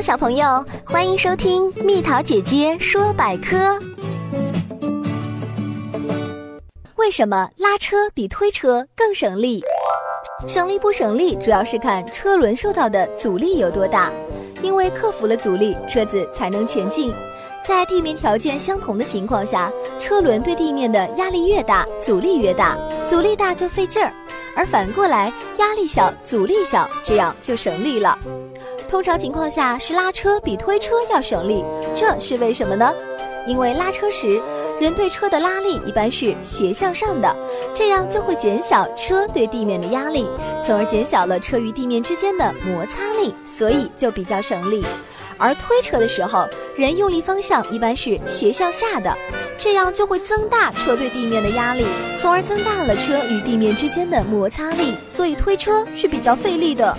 小朋友，欢迎收听蜜桃姐姐说百科。为什么拉车比推车更省力？省力不省力，主要是看车轮受到的阻力有多大。因为克服了阻力，车子才能前进。在地面条件相同的情况下，车轮对地面的压力越大，阻力越大，阻力大就费劲儿。而反过来，压力小，阻力小，这样就省力了。通常情况下是拉车比推车要省力，这是为什么呢？因为拉车时，人对车的拉力一般是斜向上的，这样就会减小车对地面的压力，从而减小了车与地面之间的摩擦力，所以就比较省力。而推车的时候，人用力方向一般是斜向下的，这样就会增大车对地面的压力，从而增大了车与地面之间的摩擦力，所以推车是比较费力的。